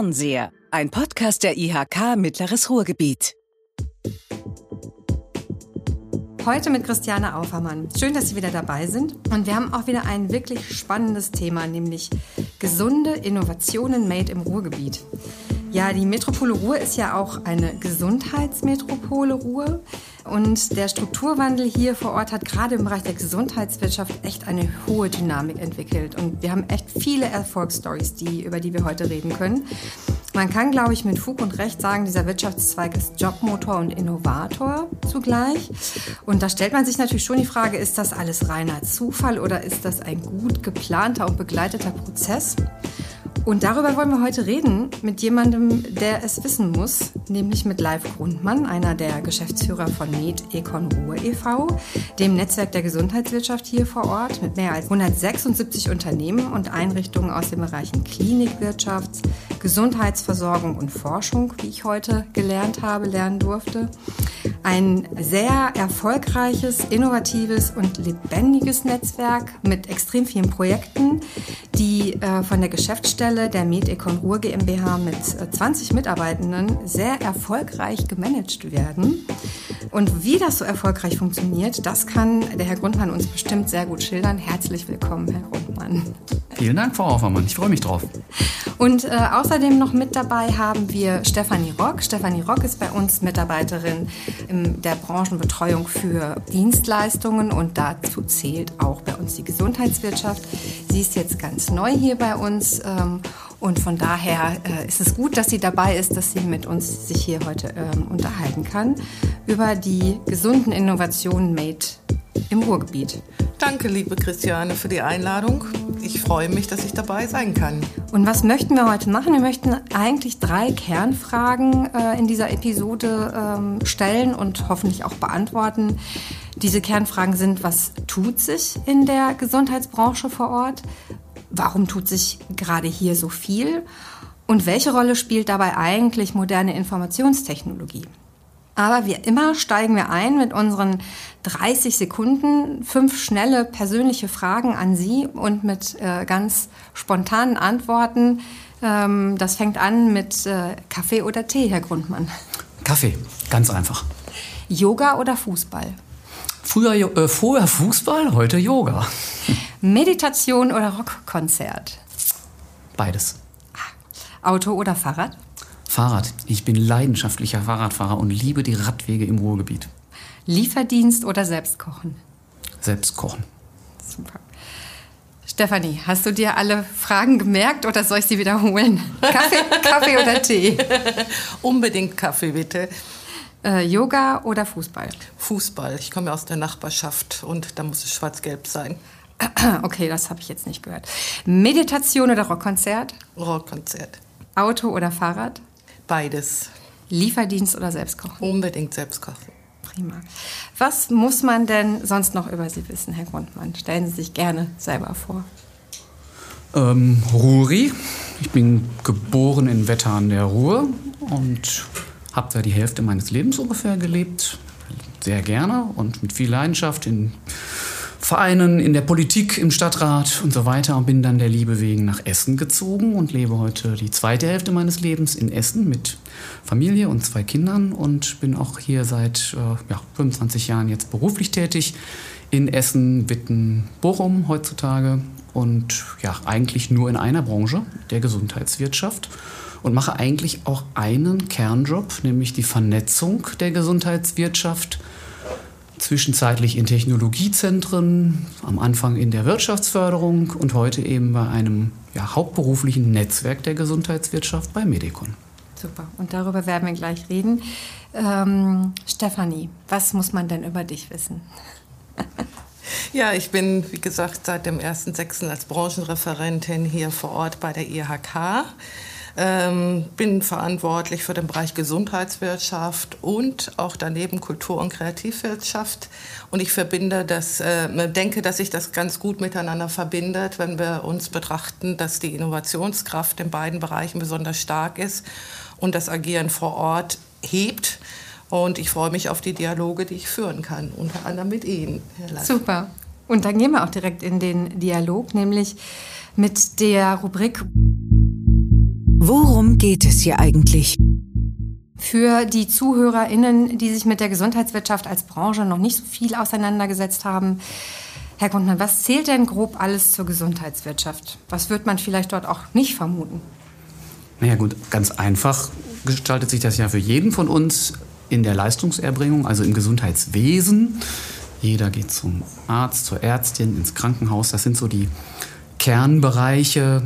Fernseher, ein Podcast der IHK Mittleres Ruhrgebiet. Heute mit Christiane Aufermann. Schön, dass Sie wieder dabei sind. Und wir haben auch wieder ein wirklich spannendes Thema, nämlich gesunde Innovationen made im Ruhrgebiet. Ja, die Metropole Ruhr ist ja auch eine Gesundheitsmetropole Ruhr. Und der Strukturwandel hier vor Ort hat gerade im Bereich der Gesundheitswirtschaft echt eine hohe Dynamik entwickelt. Und wir haben echt viele Erfolgsstories, die, über die wir heute reden können. Man kann, glaube ich, mit Fug und Recht sagen, dieser Wirtschaftszweig ist Jobmotor und Innovator zugleich. Und da stellt man sich natürlich schon die Frage, ist das alles reiner Zufall oder ist das ein gut geplanter und begleiteter Prozess? Und darüber wollen wir heute reden mit jemandem, der es wissen muss, nämlich mit Live Grundmann, einer der Geschäftsführer von Med Econ Ruhr e.V., dem Netzwerk der Gesundheitswirtschaft hier vor Ort mit mehr als 176 Unternehmen und Einrichtungen aus den Bereichen Klinikwirtschaft, Gesundheitsversorgung und Forschung, wie ich heute gelernt habe, lernen durfte. Ein sehr erfolgreiches, innovatives und lebendiges Netzwerk mit extrem vielen Projekten, die äh, von der Geschäftsstelle der Medecon Ruhr GmbH mit 20 äh, Mitarbeitenden sehr erfolgreich gemanagt werden. Und wie das so erfolgreich funktioniert, das kann der Herr Grundmann uns bestimmt sehr gut schildern. Herzlich willkommen, Herr Grundmann. Vielen Dank, Frau Aufermann. Ich freue mich drauf. Und äh, außerdem noch mit dabei haben wir Stefanie Rock. Stefanie Rock ist bei uns Mitarbeiterin in der Branchenbetreuung für Dienstleistungen und dazu zählt auch bei uns die Gesundheitswirtschaft. Sie ist jetzt ganz neu hier bei uns ähm, und von daher äh, ist es gut, dass sie dabei ist, dass sie mit uns sich hier heute ähm, unterhalten kann über die gesunden Innovationen Made im Ruhrgebiet. Danke, liebe Christiane, für die Einladung. Ich freue mich, dass ich dabei sein kann. Und was möchten wir heute machen? Wir möchten eigentlich drei Kernfragen äh, in dieser Episode ähm, stellen und hoffentlich auch beantworten. Diese Kernfragen sind, was tut sich in der Gesundheitsbranche vor Ort? Warum tut sich gerade hier so viel? Und welche Rolle spielt dabei eigentlich moderne Informationstechnologie? Aber wie immer steigen wir ein mit unseren 30 Sekunden, fünf schnelle persönliche Fragen an Sie und mit äh, ganz spontanen Antworten. Ähm, das fängt an mit äh, Kaffee oder Tee, Herr Grundmann. Kaffee, ganz einfach. Yoga oder Fußball? Früher, äh, vorher Fußball, heute Yoga. Meditation oder Rockkonzert? Beides. Auto oder Fahrrad? Fahrrad. Ich bin leidenschaftlicher Fahrradfahrer und liebe die Radwege im Ruhrgebiet. Lieferdienst oder Selbstkochen? Selbstkochen. Super. Stefanie, hast du dir alle Fragen gemerkt oder soll ich sie wiederholen? Kaffee, Kaffee oder Tee? Unbedingt Kaffee, bitte. Äh, Yoga oder Fußball? Fußball. Ich komme aus der Nachbarschaft und da muss es schwarz-gelb sein. Okay, das habe ich jetzt nicht gehört. Meditation oder Rockkonzert? Rockkonzert. Auto oder Fahrrad? Beides. Lieferdienst oder Selbstkochen? Unbedingt Selbstkochen. Prima. Was muss man denn sonst noch über Sie wissen, Herr Grundmann? Stellen Sie sich gerne selber vor. Ähm, Ruri. Ich bin geboren in Wetter an der Ruhr und habe da die Hälfte meines Lebens ungefähr gelebt. Sehr gerne und mit viel Leidenschaft in Vereinen, in der Politik, im Stadtrat und so weiter und bin dann der Liebe wegen nach Essen gezogen und lebe heute die zweite Hälfte meines Lebens in Essen mit Familie und zwei Kindern und bin auch hier seit äh, ja, 25 Jahren jetzt beruflich tätig in Essen, Witten, Bochum heutzutage und ja, eigentlich nur in einer Branche, der Gesundheitswirtschaft und mache eigentlich auch einen Kernjob, nämlich die Vernetzung der Gesundheitswirtschaft zwischenzeitlich in Technologiezentren, am Anfang in der Wirtschaftsförderung und heute eben bei einem ja, hauptberuflichen Netzwerk der Gesundheitswirtschaft bei Medicon. Super, und darüber werden wir gleich reden. Ähm, Stefanie, was muss man denn über dich wissen? ja, ich bin, wie gesagt, seit dem 1.6. als Branchenreferentin hier vor Ort bei der IHK. Ähm, bin verantwortlich für den Bereich Gesundheitswirtschaft und auch daneben Kultur- und Kreativwirtschaft. Und ich verbinde das, äh, denke, dass sich das ganz gut miteinander verbindet, wenn wir uns betrachten, dass die Innovationskraft in beiden Bereichen besonders stark ist und das Agieren vor Ort hebt. Und ich freue mich auf die Dialoge, die ich führen kann, unter anderem mit Ihnen, Herr Lass. Super. Und dann gehen wir auch direkt in den Dialog, nämlich mit der Rubrik Worum geht es hier eigentlich? Für die ZuhörerInnen, die sich mit der Gesundheitswirtschaft als Branche noch nicht so viel auseinandergesetzt haben, Herr Grundmann, was zählt denn grob alles zur Gesundheitswirtschaft? Was wird man vielleicht dort auch nicht vermuten? Naja gut, ganz einfach gestaltet sich das ja für jeden von uns in der Leistungserbringung, also im Gesundheitswesen. Jeder geht zum Arzt, zur Ärztin, ins Krankenhaus. Das sind so die Kernbereiche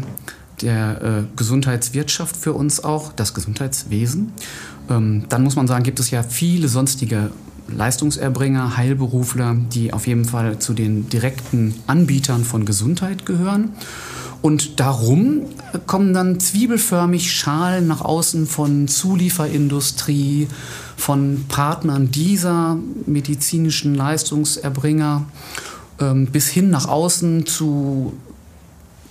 der äh, Gesundheitswirtschaft für uns auch, das Gesundheitswesen. Ähm, dann muss man sagen, gibt es ja viele sonstige Leistungserbringer, Heilberufler, die auf jeden Fall zu den direkten Anbietern von Gesundheit gehören. Und darum kommen dann zwiebelförmig Schalen nach außen von Zulieferindustrie, von Partnern dieser medizinischen Leistungserbringer ähm, bis hin nach außen zu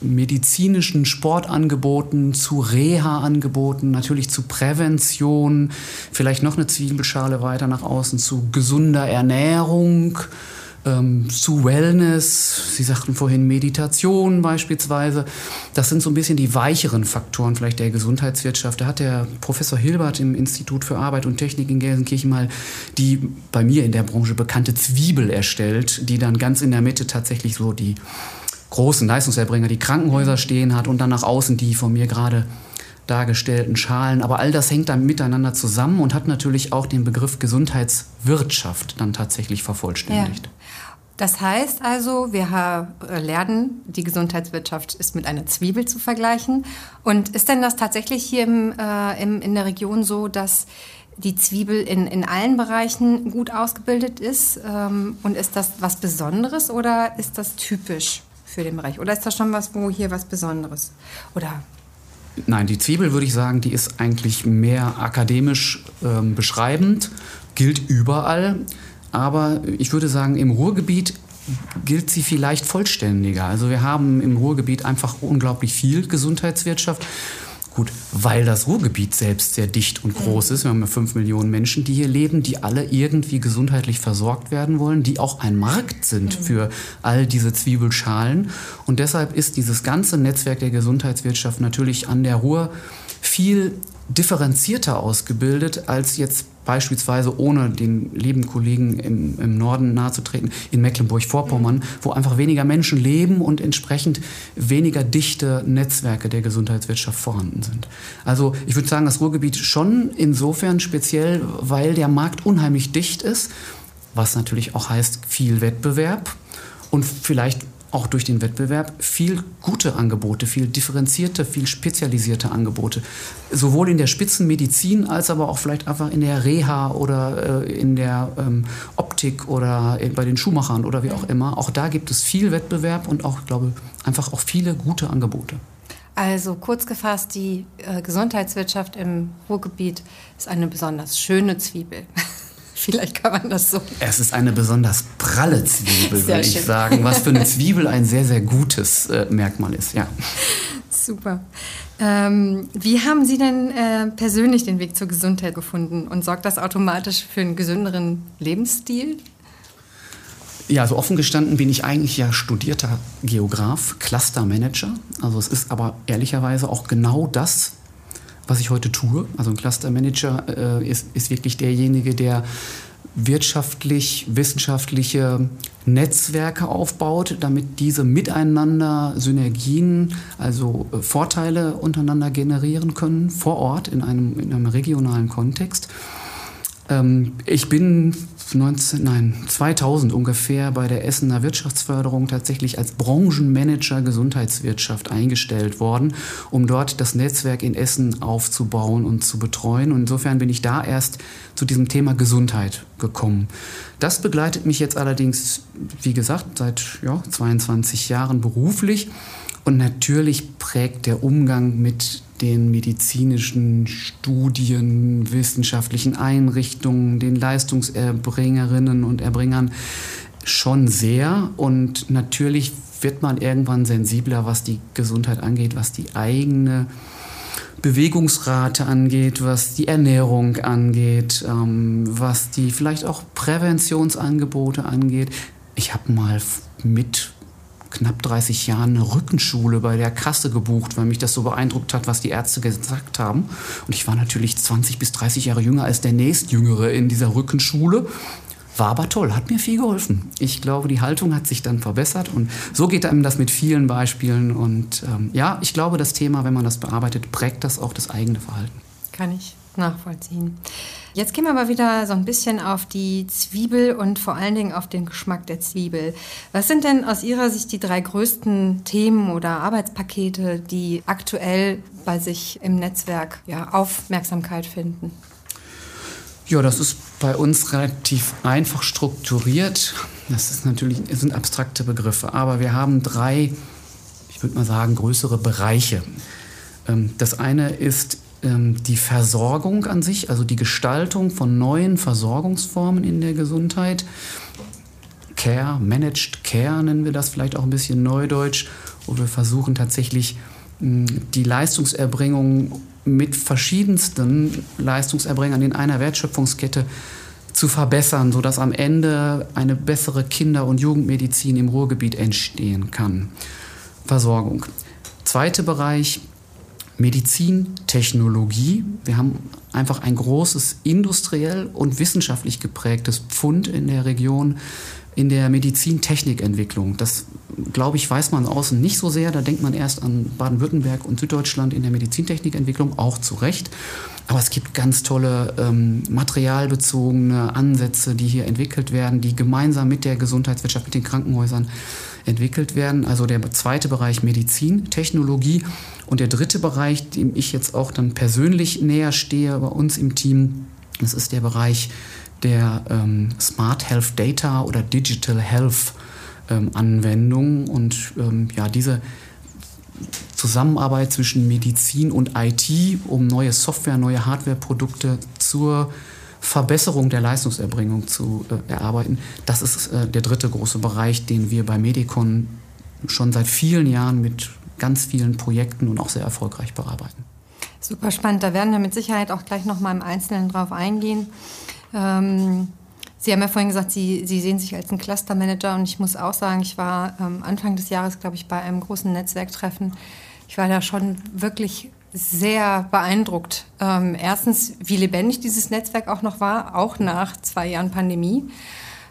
medizinischen Sportangeboten, zu Reha-Angeboten, natürlich zu Prävention, vielleicht noch eine Zwiebelschale weiter nach außen, zu gesunder Ernährung, ähm, zu Wellness. Sie sagten vorhin Meditation beispielsweise. Das sind so ein bisschen die weicheren Faktoren vielleicht der Gesundheitswirtschaft. Da hat der Professor Hilbert im Institut für Arbeit und Technik in Gelsenkirchen mal die bei mir in der Branche bekannte Zwiebel erstellt, die dann ganz in der Mitte tatsächlich so die großen Leistungserbringer, die Krankenhäuser stehen hat und dann nach außen die von mir gerade dargestellten Schalen. Aber all das hängt dann miteinander zusammen und hat natürlich auch den Begriff Gesundheitswirtschaft dann tatsächlich vervollständigt. Ja. Das heißt also, wir lernen, die Gesundheitswirtschaft ist mit einer Zwiebel zu vergleichen. Und ist denn das tatsächlich hier im, äh, im, in der Region so, dass die Zwiebel in, in allen Bereichen gut ausgebildet ist? Ähm, und ist das was Besonderes oder ist das typisch? Für den Bereich? Oder ist das schon was, wo hier was Besonderes? Oder Nein, die Zwiebel würde ich sagen, die ist eigentlich mehr akademisch ähm, beschreibend, gilt überall. Aber ich würde sagen, im Ruhrgebiet gilt sie vielleicht vollständiger. Also wir haben im Ruhrgebiet einfach unglaublich viel Gesundheitswirtschaft. Gut, weil das Ruhrgebiet selbst sehr dicht und groß ist. Wir haben ja fünf Millionen Menschen, die hier leben, die alle irgendwie gesundheitlich versorgt werden wollen, die auch ein Markt sind mhm. für all diese Zwiebelschalen. Und deshalb ist dieses ganze Netzwerk der Gesundheitswirtschaft natürlich an der Ruhr viel differenzierter ausgebildet als jetzt beispielsweise ohne den lieben Kollegen im, im Norden nahezutreten, in Mecklenburg-Vorpommern, wo einfach weniger Menschen leben und entsprechend weniger dichte Netzwerke der Gesundheitswirtschaft vorhanden sind. Also ich würde sagen, das Ruhrgebiet schon insofern speziell, weil der Markt unheimlich dicht ist, was natürlich auch heißt viel Wettbewerb und vielleicht auch durch den Wettbewerb viel gute Angebote, viel differenzierte, viel spezialisierte Angebote. Sowohl in der Spitzenmedizin als aber auch vielleicht einfach in der Reha oder äh, in der ähm, Optik oder bei den Schuhmachern oder wie auch immer. Auch da gibt es viel Wettbewerb und auch, glaube einfach auch viele gute Angebote. Also kurz gefasst, die äh, Gesundheitswirtschaft im Ruhrgebiet ist eine besonders schöne Zwiebel. Vielleicht kann man das so. Es ist eine besonders pralle Zwiebel, würde ich sagen, was für eine Zwiebel ein sehr, sehr gutes äh, Merkmal ist, ja. Super. Ähm, wie haben Sie denn äh, persönlich den Weg zur Gesundheit gefunden und sorgt das automatisch für einen gesünderen Lebensstil? Ja, also offen gestanden bin ich eigentlich ja studierter Geograf, Clustermanager. Also es ist aber ehrlicherweise auch genau das, was ich heute tue. Also ein Cluster Manager äh, ist, ist wirklich derjenige, der wirtschaftlich, wissenschaftliche Netzwerke aufbaut, damit diese miteinander Synergien, also äh, Vorteile untereinander generieren können, vor Ort in einem, in einem regionalen Kontext. Ähm, ich bin 19, nein, 2000 ungefähr bei der Essener Wirtschaftsförderung tatsächlich als Branchenmanager Gesundheitswirtschaft eingestellt worden, um dort das Netzwerk in Essen aufzubauen und zu betreuen. Und insofern bin ich da erst zu diesem Thema Gesundheit gekommen. Das begleitet mich jetzt allerdings, wie gesagt, seit ja, 22 Jahren beruflich. Und natürlich prägt der Umgang mit den medizinischen Studien, wissenschaftlichen Einrichtungen, den Leistungserbringerinnen und Erbringern schon sehr. Und natürlich wird man irgendwann sensibler, was die Gesundheit angeht, was die eigene Bewegungsrate angeht, was die Ernährung angeht, ähm, was die vielleicht auch Präventionsangebote angeht. Ich habe mal mit knapp 30 Jahren eine Rückenschule bei der Kasse gebucht, weil mich das so beeindruckt hat, was die Ärzte gesagt haben. Und ich war natürlich 20 bis 30 Jahre jünger als der nächstjüngere in dieser Rückenschule. War aber toll, hat mir viel geholfen. Ich glaube, die Haltung hat sich dann verbessert und so geht einem das mit vielen Beispielen. Und ähm, ja, ich glaube, das Thema, wenn man das bearbeitet, prägt das auch das eigene Verhalten. Kann ich nachvollziehen. Jetzt gehen wir aber wieder so ein bisschen auf die Zwiebel und vor allen Dingen auf den Geschmack der Zwiebel. Was sind denn aus Ihrer Sicht die drei größten Themen oder Arbeitspakete, die aktuell bei sich im Netzwerk ja, Aufmerksamkeit finden? Ja, das ist bei uns relativ einfach strukturiert. Das ist natürlich, sind abstrakte Begriffe, aber wir haben drei, ich würde mal sagen, größere Bereiche. Ähm, das eine ist die Versorgung an sich, also die Gestaltung von neuen Versorgungsformen in der Gesundheit. Care, Managed Care nennen wir das vielleicht auch ein bisschen neudeutsch, wo wir versuchen tatsächlich die Leistungserbringung mit verschiedensten Leistungserbringern in einer Wertschöpfungskette zu verbessern, sodass am Ende eine bessere Kinder- und Jugendmedizin im Ruhrgebiet entstehen kann. Versorgung. Zweiter Bereich, Medizintechnologie. Wir haben einfach ein großes industriell und wissenschaftlich geprägtes Pfund in der Region in der Medizintechnikentwicklung. Das, glaube ich, weiß man außen nicht so sehr. Da denkt man erst an Baden-Württemberg und Süddeutschland in der Medizintechnikentwicklung, auch zu Recht. Aber es gibt ganz tolle ähm, materialbezogene Ansätze, die hier entwickelt werden, die gemeinsam mit der Gesundheitswirtschaft, mit den Krankenhäusern entwickelt werden. Also der zweite Bereich Medizintechnologie. Und der dritte Bereich, dem ich jetzt auch dann persönlich näher stehe bei uns im Team, das ist der Bereich der ähm, Smart Health Data oder Digital Health ähm, Anwendung. Und ähm, ja, diese Zusammenarbeit zwischen Medizin und IT, um neue Software, neue Hardwareprodukte zur Verbesserung der Leistungserbringung zu äh, erarbeiten, das ist äh, der dritte große Bereich, den wir bei Medicon schon seit vielen Jahren mit ganz vielen Projekten und auch sehr erfolgreich bearbeiten. Super spannend. Da werden wir mit Sicherheit auch gleich noch mal im Einzelnen drauf eingehen. Ähm, Sie haben ja vorhin gesagt, Sie, Sie sehen sich als ein Clustermanager und ich muss auch sagen, ich war ähm, Anfang des Jahres, glaube ich, bei einem großen Netzwerktreffen. Ich war da schon wirklich sehr beeindruckt. Ähm, erstens, wie lebendig dieses Netzwerk auch noch war, auch nach zwei Jahren Pandemie.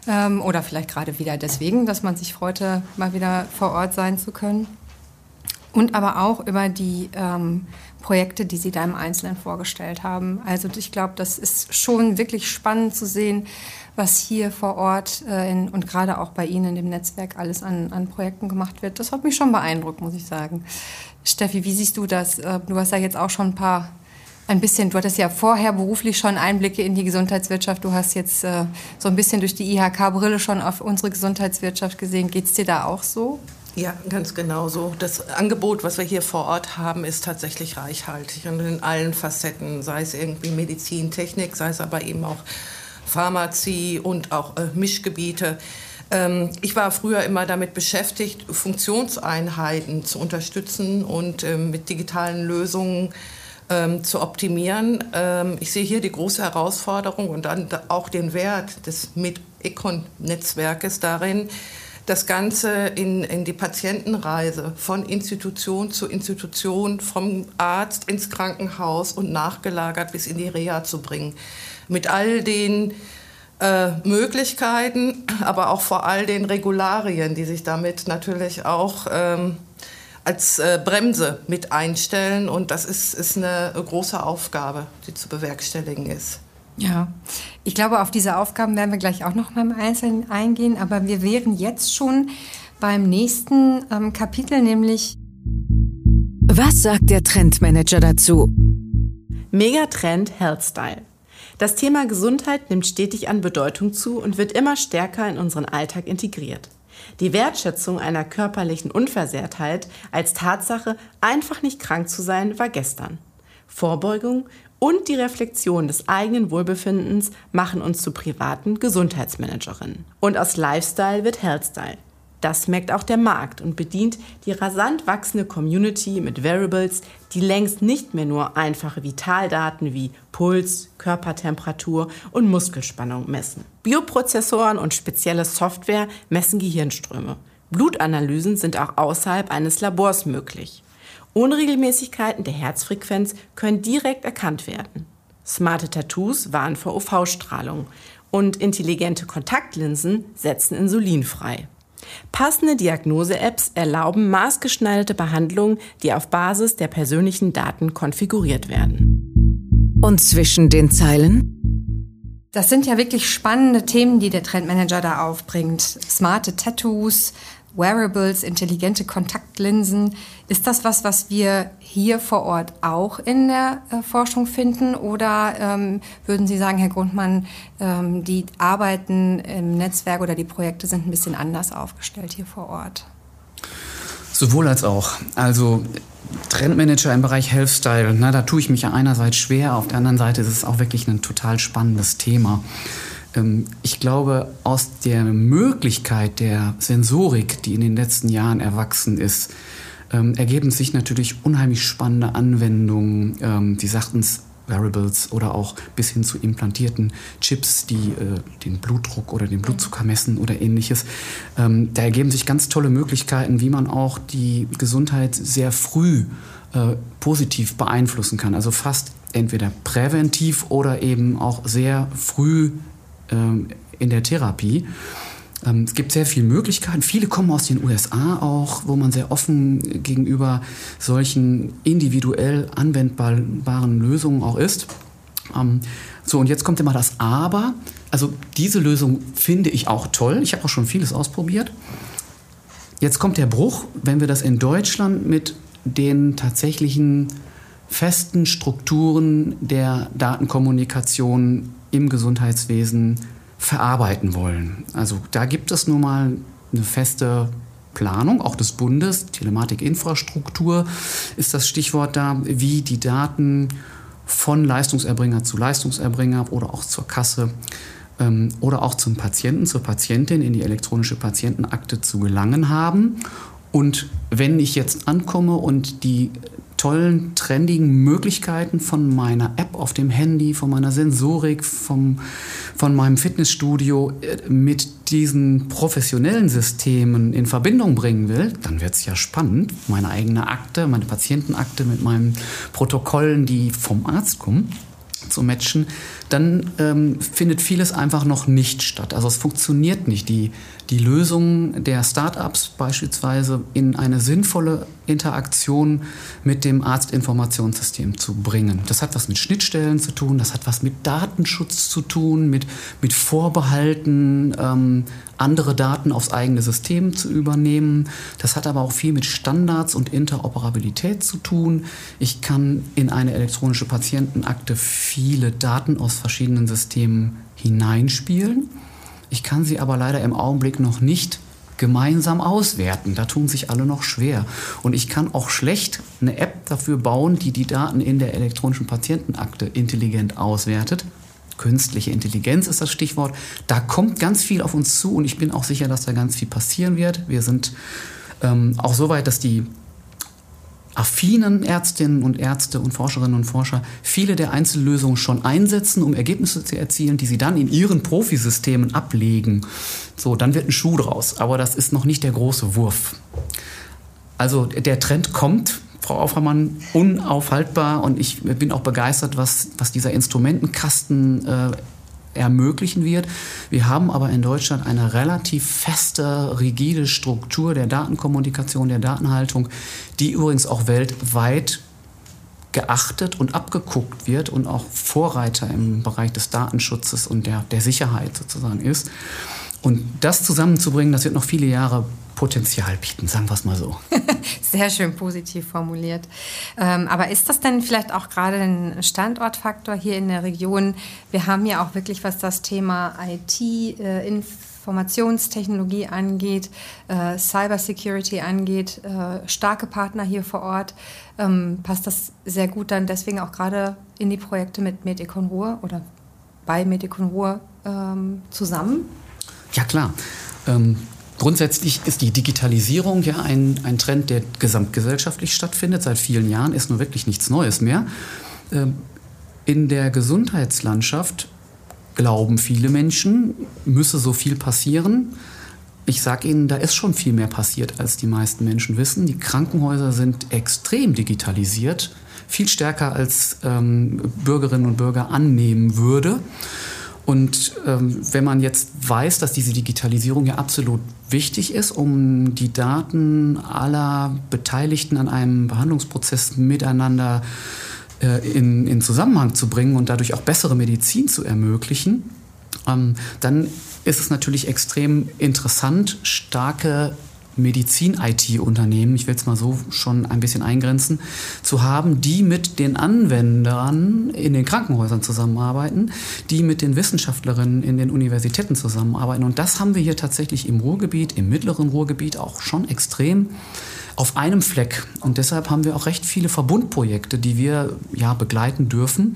Ähm, oder vielleicht gerade wieder deswegen, dass man sich freute, mal wieder vor Ort sein zu können. Und aber auch über die ähm, Projekte, die Sie da im Einzelnen vorgestellt haben. Also ich glaube, das ist schon wirklich spannend zu sehen, was hier vor Ort äh, in, und gerade auch bei Ihnen dem Netzwerk alles an, an Projekten gemacht wird. Das hat mich schon beeindruckt, muss ich sagen. Steffi, wie siehst du das? Äh, du hast ja jetzt auch schon ein paar ein bisschen, du hattest ja vorher beruflich schon Einblicke in die Gesundheitswirtschaft. Du hast jetzt äh, so ein bisschen durch die IHK-Brille schon auf unsere Gesundheitswirtschaft gesehen. Geht es dir da auch so? Ja, ganz genau so. Das Angebot, was wir hier vor Ort haben, ist tatsächlich reichhaltig und in allen Facetten, sei es irgendwie Medizin, Technik, sei es aber eben auch Pharmazie und auch äh, Mischgebiete. Ähm, ich war früher immer damit beschäftigt, Funktionseinheiten zu unterstützen und äh, mit digitalen Lösungen ähm, zu optimieren. Ähm, ich sehe hier die große Herausforderung und dann auch den Wert des Med-Econ-Netzwerkes darin, das Ganze in, in die Patientenreise von Institution zu Institution, vom Arzt ins Krankenhaus und nachgelagert bis in die Reha zu bringen. Mit all den äh, Möglichkeiten, aber auch vor all den Regularien, die sich damit natürlich auch ähm, als äh, Bremse mit einstellen. Und das ist, ist eine große Aufgabe, die zu bewerkstelligen ist. Ja, ich glaube, auf diese Aufgaben werden wir gleich auch noch mal im Einzelnen eingehen, aber wir wären jetzt schon beim nächsten ähm, Kapitel, nämlich Was sagt der Trendmanager dazu? Megatrend Health Style. Das Thema Gesundheit nimmt stetig an Bedeutung zu und wird immer stärker in unseren Alltag integriert. Die Wertschätzung einer körperlichen Unversehrtheit als Tatsache, einfach nicht krank zu sein, war gestern. Vorbeugung und die Reflexion des eigenen Wohlbefindens machen uns zu privaten Gesundheitsmanagerinnen. Und aus Lifestyle wird Healthstyle. Das merkt auch der Markt und bedient die rasant wachsende Community mit Variables, die längst nicht mehr nur einfache Vitaldaten wie Puls, Körpertemperatur und Muskelspannung messen. Bioprozessoren und spezielle Software messen Gehirnströme. Blutanalysen sind auch außerhalb eines Labors möglich. Unregelmäßigkeiten der Herzfrequenz können direkt erkannt werden. Smarte Tattoos warnen vor UV-Strahlung und intelligente Kontaktlinsen setzen Insulin frei. Passende Diagnose-Apps erlauben maßgeschneiderte Behandlungen, die auf Basis der persönlichen Daten konfiguriert werden. Und zwischen den Zeilen? Das sind ja wirklich spannende Themen, die der Trendmanager da aufbringt. Smarte Tattoos, Wearables, intelligente Kontaktlinsen. Ist das was, was wir hier vor Ort auch in der äh, Forschung finden? Oder ähm, würden Sie sagen, Herr Grundmann, ähm, die Arbeiten im Netzwerk oder die Projekte sind ein bisschen anders aufgestellt hier vor Ort? Sowohl als auch. Also Trendmanager im Bereich Healthstyle, na, da tue ich mich ja einerseits schwer, auf der anderen Seite ist es auch wirklich ein total spannendes Thema. Ähm, ich glaube, aus der Möglichkeit der Sensorik, die in den letzten Jahren erwachsen ist, ähm, ergeben sich natürlich unheimlich spannende Anwendungen. Ähm, Sie sagten es, Wearables oder auch bis hin zu implantierten Chips, die äh, den Blutdruck oder den Blutzucker messen oder ähnliches. Da ergeben sich ganz tolle Möglichkeiten, wie man auch die Gesundheit sehr früh äh, positiv beeinflussen kann. Also fast entweder präventiv oder eben auch sehr früh ähm, in der Therapie. Ähm, es gibt sehr viele Möglichkeiten. Viele kommen aus den USA auch, wo man sehr offen gegenüber solchen individuell anwendbaren Lösungen auch ist. Ähm, so, und jetzt kommt immer das Aber. Also diese Lösung finde ich auch toll. Ich habe auch schon vieles ausprobiert. Jetzt kommt der Bruch, wenn wir das in Deutschland mit den tatsächlichen festen Strukturen der Datenkommunikation im Gesundheitswesen verarbeiten wollen. Also da gibt es nun mal eine feste Planung, auch des Bundes, Telematikinfrastruktur ist das Stichwort da, wie die Daten von Leistungserbringer zu Leistungserbringer oder auch zur Kasse ähm, oder auch zum Patienten, zur Patientin in die elektronische Patientenakte zu gelangen haben. Und wenn ich jetzt ankomme und die tollen, trendigen Möglichkeiten von meiner App auf dem Handy, von meiner Sensorik, vom, von meinem Fitnessstudio äh, mit diesen professionellen Systemen in Verbindung bringen will, dann wird es ja spannend. Meine eigene Akte, meine Patientenakte mit meinen Protokollen, die vom Arzt kommen zu matchen, dann ähm, findet vieles einfach noch nicht statt. Also es funktioniert nicht. Die, die Lösung der Startups beispielsweise in eine sinnvolle Interaktion mit dem Arztinformationssystem zu bringen. Das hat was mit Schnittstellen zu tun, das hat was mit Datenschutz zu tun, mit, mit Vorbehalten, ähm, andere Daten aufs eigene System zu übernehmen. Das hat aber auch viel mit Standards und Interoperabilität zu tun. Ich kann in eine elektronische Patientenakte viele Daten aus verschiedenen Systemen hineinspielen. Ich kann sie aber leider im Augenblick noch nicht gemeinsam auswerten. Da tun sich alle noch schwer. Und ich kann auch schlecht eine App dafür bauen, die die Daten in der elektronischen Patientenakte intelligent auswertet. Künstliche Intelligenz ist das Stichwort. Da kommt ganz viel auf uns zu und ich bin auch sicher, dass da ganz viel passieren wird. Wir sind ähm, auch so weit, dass die affinen Ärztinnen und Ärzte und Forscherinnen und Forscher viele der Einzellösungen schon einsetzen, um Ergebnisse zu erzielen, die sie dann in ihren Profisystemen ablegen. So, dann wird ein Schuh draus. Aber das ist noch nicht der große Wurf. Also der Trend kommt, Frau Aufermann, unaufhaltbar und ich bin auch begeistert, was, was dieser Instrumentenkasten äh, ermöglichen wird. Wir haben aber in Deutschland eine relativ feste, rigide Struktur der Datenkommunikation, der Datenhaltung, die übrigens auch weltweit geachtet und abgeguckt wird und auch Vorreiter im Bereich des Datenschutzes und der, der Sicherheit sozusagen ist. Und das zusammenzubringen, das wird noch viele Jahre Potenzial bieten, sagen wir es mal so. Sehr schön positiv formuliert. Ähm, aber ist das denn vielleicht auch gerade ein Standortfaktor hier in der Region? Wir haben ja auch wirklich, was das Thema IT, äh, Informationstechnologie angeht, äh, Cybersecurity angeht, äh, starke Partner hier vor Ort. Ähm, passt das sehr gut dann deswegen auch gerade in die Projekte mit Medicon Ruhr oder bei Medicon Ruhr ähm, zusammen? Ja, klar. Ähm, Grundsätzlich ist die Digitalisierung ja ein, ein Trend, der gesamtgesellschaftlich stattfindet. Seit vielen Jahren ist nun wirklich nichts Neues mehr. Ähm, in der Gesundheitslandschaft glauben viele Menschen, müsse so viel passieren. ich sage Ihnen, da ist schon viel mehr passiert, als die meisten Menschen wissen. Die Krankenhäuser sind extrem digitalisiert, viel stärker als ähm, Bürgerinnen und Bürger annehmen würde. Und ähm, wenn man jetzt weiß, dass diese Digitalisierung ja absolut wichtig ist, um die Daten aller Beteiligten an einem Behandlungsprozess miteinander äh, in, in Zusammenhang zu bringen und dadurch auch bessere Medizin zu ermöglichen, ähm, dann ist es natürlich extrem interessant, starke Medizin-IT-Unternehmen, ich will es mal so schon ein bisschen eingrenzen, zu haben, die mit den Anwendern in den Krankenhäusern zusammenarbeiten, die mit den Wissenschaftlerinnen in den Universitäten zusammenarbeiten. Und das haben wir hier tatsächlich im Ruhrgebiet, im mittleren Ruhrgebiet auch schon extrem auf einem Fleck. Und deshalb haben wir auch recht viele Verbundprojekte, die wir ja begleiten dürfen,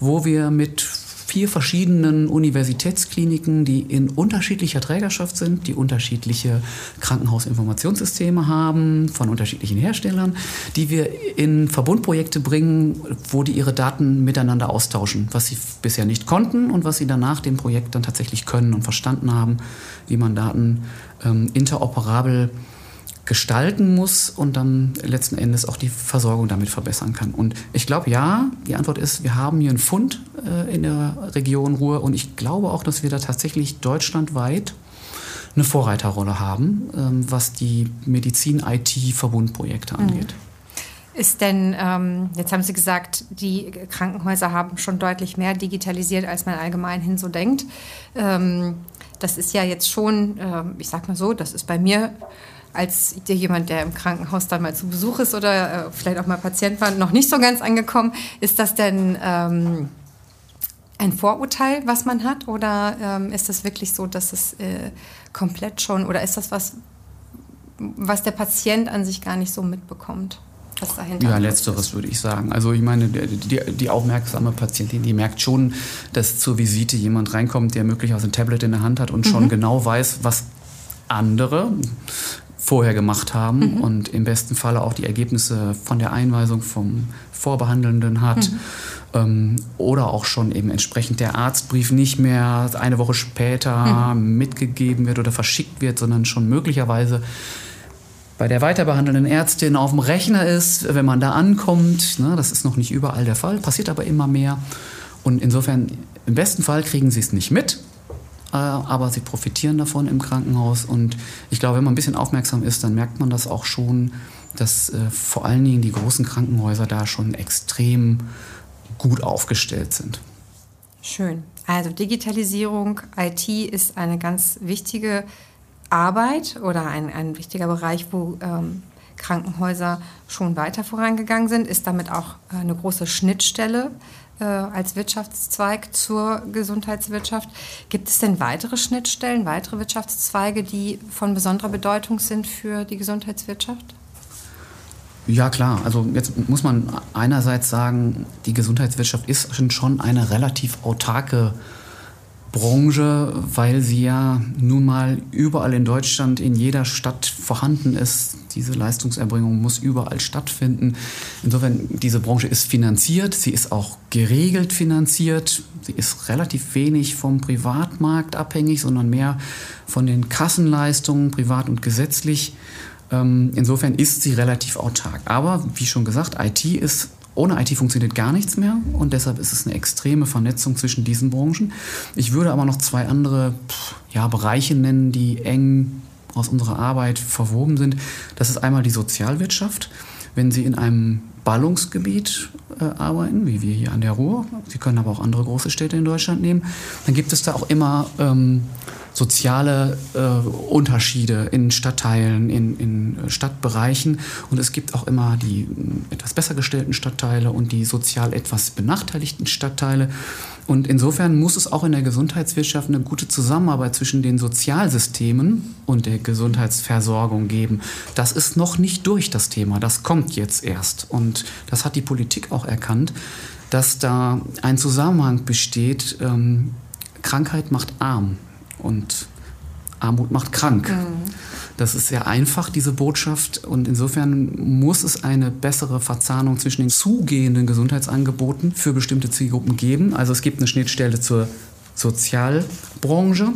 wo wir mit vier verschiedenen Universitätskliniken, die in unterschiedlicher Trägerschaft sind, die unterschiedliche Krankenhausinformationssysteme haben, von unterschiedlichen Herstellern, die wir in Verbundprojekte bringen, wo die ihre Daten miteinander austauschen, was sie bisher nicht konnten und was sie danach dem Projekt dann tatsächlich können und verstanden haben, wie man Daten ähm, interoperabel gestalten muss und dann letzten Endes auch die Versorgung damit verbessern kann. Und ich glaube, ja, die Antwort ist, wir haben hier einen Fund äh, in der Region Ruhr und ich glaube auch, dass wir da tatsächlich deutschlandweit eine Vorreiterrolle haben, ähm, was die Medizin-IT-Verbundprojekte angeht. Mhm. Ist denn, ähm, jetzt haben Sie gesagt, die Krankenhäuser haben schon deutlich mehr digitalisiert, als man allgemein hin so denkt. Ähm, das ist ja jetzt schon, äh, ich sag mal so, das ist bei mir als jemand, der im Krankenhaus dann mal zu Besuch ist oder äh, vielleicht auch mal Patient war, noch nicht so ganz angekommen. Ist das denn ähm, ein Vorurteil, was man hat? Oder ähm, ist das wirklich so, dass es äh, komplett schon, oder ist das was, was der Patient an sich gar nicht so mitbekommt? Was dahinter ja, letzteres würde ich sagen. Also ich meine, die, die, aufmerksame Patientin, die merkt schon, dass zur Visite jemand reinkommt, der möglicherweise ein Tablet in der Hand hat und mhm. schon genau weiß, was andere vorher gemacht haben mhm. und im besten Falle auch die Ergebnisse von der Einweisung vom Vorbehandelnden hat. Mhm. Ähm, oder auch schon eben entsprechend der Arztbrief nicht mehr eine Woche später mhm. mitgegeben wird oder verschickt wird, sondern schon möglicherweise bei der weiterbehandelnden Ärztin auf dem Rechner ist, wenn man da ankommt. Ne, das ist noch nicht überall der Fall, passiert aber immer mehr. Und insofern, im besten Fall kriegen sie es nicht mit, aber sie profitieren davon im Krankenhaus. Und ich glaube, wenn man ein bisschen aufmerksam ist, dann merkt man das auch schon, dass äh, vor allen Dingen die großen Krankenhäuser da schon extrem gut aufgestellt sind. Schön. Also Digitalisierung, IT ist eine ganz wichtige Arbeit oder ein, ein wichtiger Bereich, wo ähm, Krankenhäuser schon weiter vorangegangen sind, ist damit auch eine große Schnittstelle äh, als Wirtschaftszweig zur Gesundheitswirtschaft. Gibt es denn weitere Schnittstellen, weitere Wirtschaftszweige, die von besonderer Bedeutung sind für die Gesundheitswirtschaft? Ja klar, also jetzt muss man einerseits sagen, die Gesundheitswirtschaft ist schon eine relativ autarke Branche, weil sie ja nun mal überall in Deutschland in jeder Stadt vorhanden ist. Diese Leistungserbringung muss überall stattfinden. Insofern, diese Branche ist finanziert, sie ist auch geregelt finanziert, sie ist relativ wenig vom Privatmarkt abhängig, sondern mehr von den Kassenleistungen, privat und gesetzlich. Ähm, insofern ist sie relativ autark. Aber wie schon gesagt, IT ist ohne IT funktioniert gar nichts mehr und deshalb ist es eine extreme Vernetzung zwischen diesen Branchen. Ich würde aber noch zwei andere ja, Bereiche nennen, die eng aus unserer Arbeit verwoben sind. Das ist einmal die Sozialwirtschaft. Wenn Sie in einem Ballungsgebiet äh, arbeiten, wie wir hier an der Ruhr, Sie können aber auch andere große Städte in Deutschland nehmen, dann gibt es da auch immer ähm, soziale äh, Unterschiede in Stadtteilen, in, in Stadtbereichen. Und es gibt auch immer die äh, etwas besser gestellten Stadtteile und die sozial etwas benachteiligten Stadtteile. Und insofern muss es auch in der Gesundheitswirtschaft eine gute Zusammenarbeit zwischen den Sozialsystemen und der Gesundheitsversorgung geben. Das ist noch nicht durch das Thema, das kommt jetzt erst. Und das hat die Politik auch erkannt, dass da ein Zusammenhang besteht. Ähm, Krankheit macht arm und Armut macht krank. Mhm. Das ist sehr einfach, diese Botschaft. Und insofern muss es eine bessere Verzahnung zwischen den zugehenden Gesundheitsangeboten für bestimmte Zielgruppen geben. Also es gibt eine Schnittstelle zur Sozialbranche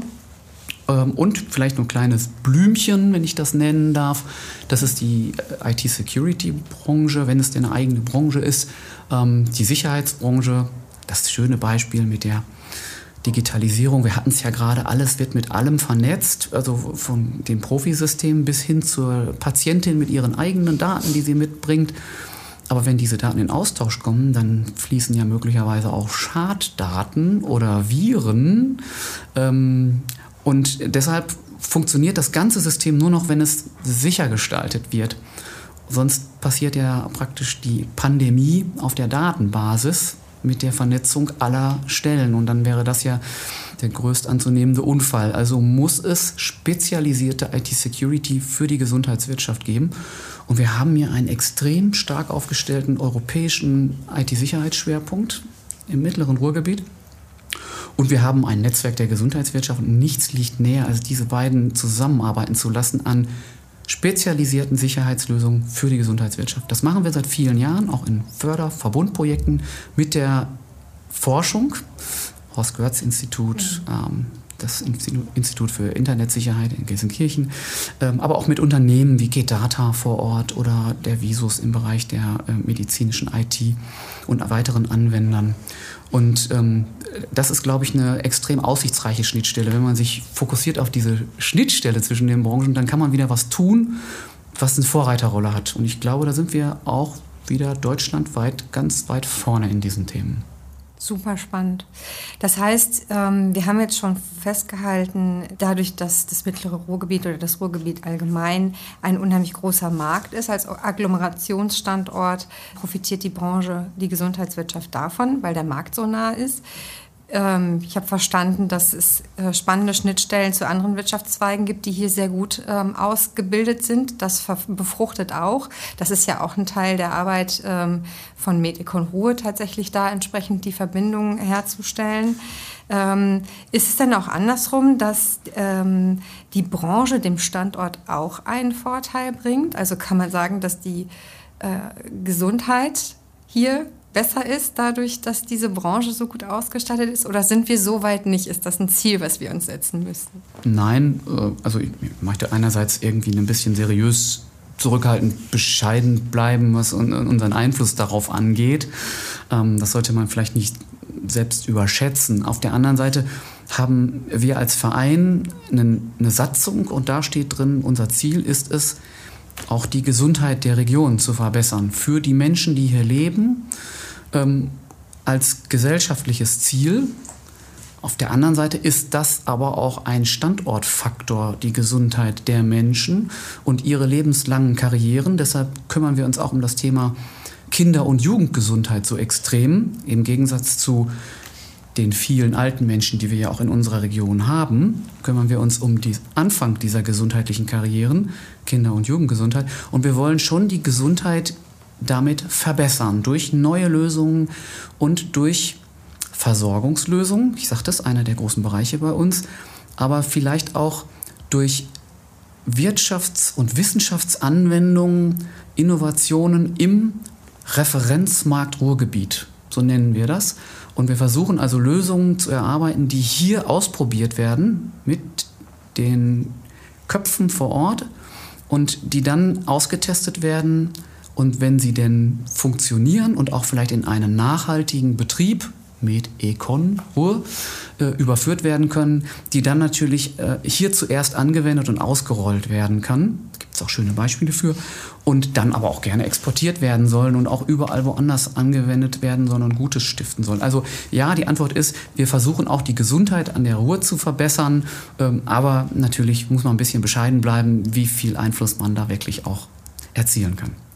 Ähm, und vielleicht noch ein kleines Blümchen, wenn ich das nennen darf. Das ist die äh, IT-Security-Branche, wenn es denn eine eigene Branche ist. Ähm, die Sicherheitsbranche, das schöne Beispiel mit der Digitalisierung. Wir hatten es ja gerade, alles wird mit allem vernetzt, also von dem Profisystem bis hin zur Patientin mit ihren eigenen Daten, die sie mitbringt. Aber wenn diese Daten in Austausch kommen, dann fließen ja möglicherweise auch Schaddaten oder Viren. Ähm, und deshalb funktioniert das ganze System nur noch, wenn es sicher gestaltet wird. Sonst passiert ja praktisch die Pandemie auf der Datenbasis mit der Vernetzung aller Stellen. Und dann wäre das ja der größt anzunehmende Unfall. Also muss es spezialisierte IT-Security für die Gesundheitswirtschaft geben. Und wir haben hier einen extrem stark aufgestellten europäischen IT-Sicherheitsschwerpunkt im mittleren Ruhrgebiet. Und wir haben ein Netzwerk der Gesundheitswirtschaft und nichts liegt näher, als diese beiden zusammenarbeiten zu lassen an spezialisierten Sicherheitslösungen für die Gesundheitswirtschaft. Das machen wir seit vielen Jahren, auch in Förderverbundprojekten mit der Forschung, Horst Görz Institut, ähm, das Institut für Internetsicherheit in Gelsenkirchen, ähm, aber auch mit Unternehmen wie Gedata vor Ort oder der Visus im Bereich der äh, medizinischen IT und weiteren Anwendern. Und ähm, das ist, glaube ich, eine extrem aussichtsreiche Schnittstelle. Wenn man sich fokussiert auf diese Schnittstelle zwischen den Branchen, dann kann man wieder was tun, was eine Vorreiterrolle hat. Und ich glaube, da sind wir auch wieder deutschlandweit ganz weit vorne in diesen Themen. Super spannend. Das heißt, ähm, wir haben jetzt schon festgehalten, dadurch, dass das mittlere Ruhrgebiet oder das Ruhrgebiet allgemein ein unheimlich großer Markt ist, als Agglomerationsstandort profitiert die Branche, die Gesundheitswirtschaft davon, weil der Markt so nah ist. Ähm, ich habe verstanden, dass es äh, spannende Schnittstellen zu anderen Wirtschaftszweigen gibt, die hier sehr gut ähm, ausgebildet sind. Das befruchtet auch. Das ist ja auch ein Teil der Arbeit ähm, von Medicon Ruhe, tatsächlich da entsprechend die Verbindung herzustellen. Ähm, ist es denn auch andersrum, dass ähm, die Branche dem Standort auch einen Vorteil bringt? Also kann man sagen, dass die äh, Gesundheit hier besser ist, dadurch, dass diese Branche so gut ausgestattet ist? Oder sind wir so weit nicht? Ist das ein Ziel, was wir uns setzen müssen? Nein, äh, also ich möchte einerseits irgendwie ein bisschen seriös zurückhaltend, bescheiden bleiben, was unseren Einfluss darauf angeht. Ähm, das sollte man vielleicht nicht selbst überschätzen. Auf der anderen Seite haben wir als Verein eine Satzung und da steht drin, unser Ziel ist es, auch die Gesundheit der Region zu verbessern für die Menschen, die hier leben ähm, als gesellschaftliches Ziel. Auf der anderen Seite ist das aber auch ein Standortfaktor, die Gesundheit der Menschen und ihre lebenslangen Karrieren. Deshalb kümmern wir uns auch um das Thema Kinder- und Jugendgesundheit so extrem, im Gegensatz zu den vielen alten Menschen, die wir ja auch in unserer Region haben, kümmern wir uns um den Anfang dieser gesundheitlichen Karrieren, Kinder- und Jugendgesundheit. Und wir wollen schon die Gesundheit damit verbessern durch neue Lösungen und durch Versorgungslösungen. Ich sage das, einer der großen Bereiche bei uns, aber vielleicht auch durch Wirtschafts- und Wissenschaftsanwendungen, Innovationen im Referenzmarkt Ruhrgebiet, so nennen wir das. Und wir versuchen also Lösungen zu erarbeiten, die hier ausprobiert werden mit den Köpfen vor Ort und die dann ausgetestet werden und wenn sie denn funktionieren und auch vielleicht in einen nachhaltigen Betrieb mit Econ Ruhr äh, überführt werden können, die dann natürlich äh, hier zuerst angewendet und ausgerollt werden kann. Gibt es auch schöne Beispiele für. Und dann aber auch gerne exportiert werden sollen und auch überall woanders angewendet werden, sondern Gutes stiften sollen. Also ja, die Antwort ist, wir versuchen auch die Gesundheit an der Ruhr zu verbessern, ähm, aber natürlich muss man ein bisschen bescheiden bleiben, wie viel Einfluss man da wirklich auch erzielen kann.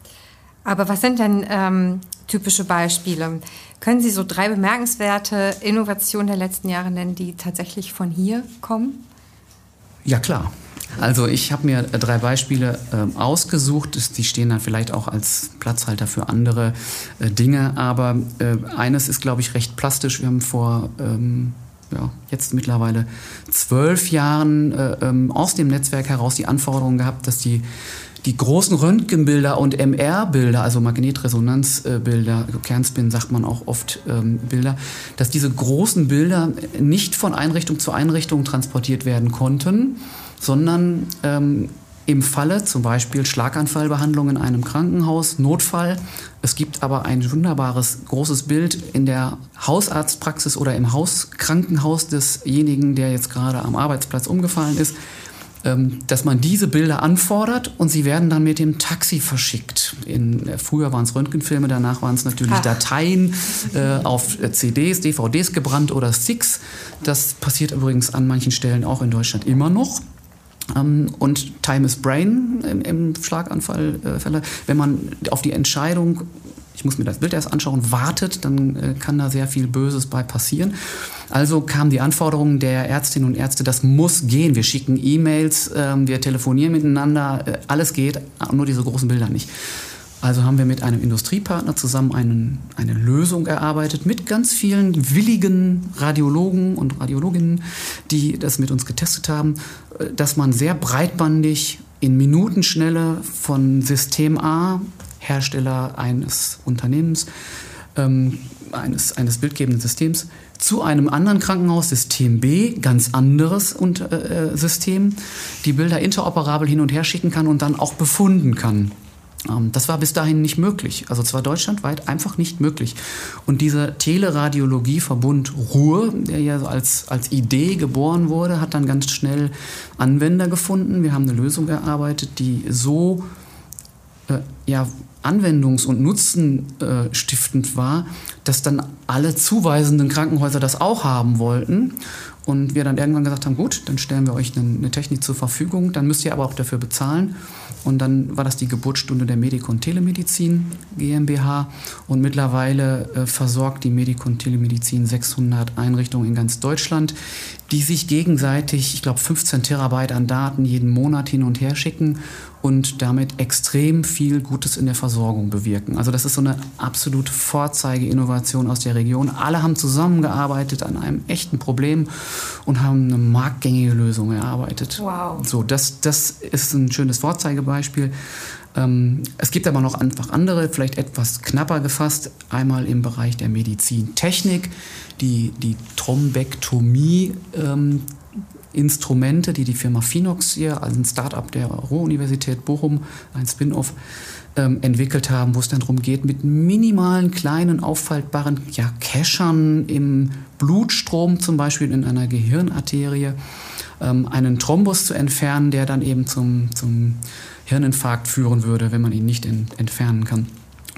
Aber was sind denn ähm, typische Beispiele? Können Sie so drei bemerkenswerte Innovationen der letzten Jahre nennen, die tatsächlich von hier kommen? Ja, klar. Also ich habe mir drei Beispiele äh, ausgesucht. Die stehen dann vielleicht auch als Platzhalter für andere äh, Dinge. Aber äh, eines ist, glaube ich, recht plastisch. Wir haben vor ähm, ja, jetzt mittlerweile zwölf Jahren äh, ähm, aus dem Netzwerk heraus die Anforderung gehabt, dass die die großen Röntgenbilder und MR-Bilder, also Magnetresonanzbilder, Kernspin sagt man auch oft ähm, Bilder, dass diese großen Bilder nicht von Einrichtung zu Einrichtung transportiert werden konnten, sondern ähm, im Falle zum Beispiel Schlaganfallbehandlung in einem Krankenhaus, Notfall. Es gibt aber ein wunderbares großes Bild in der Hausarztpraxis oder im Hauskrankenhaus desjenigen, der jetzt gerade am Arbeitsplatz umgefallen ist, dass man diese Bilder anfordert und sie werden dann mit dem Taxi verschickt. In, äh, früher waren es Röntgenfilme, danach waren es natürlich Ach. Dateien äh, auf CDs, DVDs gebrannt oder Sticks. Das passiert übrigens an manchen Stellen auch in Deutschland immer noch. Ähm, und Time is Brain im, im Schlaganfallfälle. Äh, Wenn man auf die Entscheidung, ich muss mir das Bild erst anschauen, wartet, dann äh, kann da sehr viel Böses bei passieren. Also kam die Anforderung der Ärztinnen und Ärzte, das muss gehen. Wir schicken E-Mails, äh, wir telefonieren miteinander, äh, alles geht, nur diese großen Bilder nicht. Also haben wir mit einem Industriepartner zusammen einen, eine Lösung erarbeitet mit ganz vielen willigen Radiologen und Radiologinnen, die das mit uns getestet haben, äh, dass man sehr breitbandig in Minutenschnelle von System A, Hersteller eines Unternehmens, ähm, eines, eines bildgebenden Systems, zu einem anderen Krankenhaus, System B, ganz anderes und, äh, äh System, die Bilder interoperabel hin und her schicken kann und dann auch befunden kann. Ähm, das war bis dahin nicht möglich. Also zwar deutschlandweit einfach nicht möglich. Und dieser Teleradiologieverbund Ruhr, der ja als, als Idee geboren wurde, hat dann ganz schnell Anwender gefunden. Wir haben eine Lösung erarbeitet, die so äh, ja, anwendungs- und nutzenstiftend äh, war, dass dann alle zuweisenden Krankenhäuser das auch haben wollten. Und wir dann irgendwann gesagt haben, gut, dann stellen wir euch eine, Technik zur Verfügung, dann müsst ihr aber auch dafür bezahlen. Und dann war das die Geburtsstunde der Medikon Telemedizin GmbH. Und mittlerweile äh, versorgt die Medikon Telemedizin 600 Einrichtungen in ganz Deutschland, die sich gegenseitig, ich glaube, 15 Terabyte an Daten jeden Monat hin und her schicken und damit extrem viel Gutes in der Versorgung bewirken. Also das ist so eine absolute Vorzeigeinnovation aus der Region. Alle haben zusammengearbeitet an einem echten Problem und haben eine marktgängige Lösung erarbeitet. Wow. So, das, das ist ein schönes Vorzeigebeispiel. Ähm, es gibt aber noch einfach andere, vielleicht etwas knapper gefasst. Einmal im Bereich der Medizintechnik, die, die Thrombektomie. Ähm, Instrumente, die die Firma Phinox hier, also ein Startup der Ruhr-Universität Bochum, ein Spin-off, ähm, entwickelt haben, wo es dann darum geht, mit minimalen, kleinen, auffaltbaren ja, Cachern im Blutstrom, zum Beispiel in einer Gehirnarterie, ähm, einen Thrombus zu entfernen, der dann eben zum, zum Hirninfarkt führen würde, wenn man ihn nicht in, entfernen kann.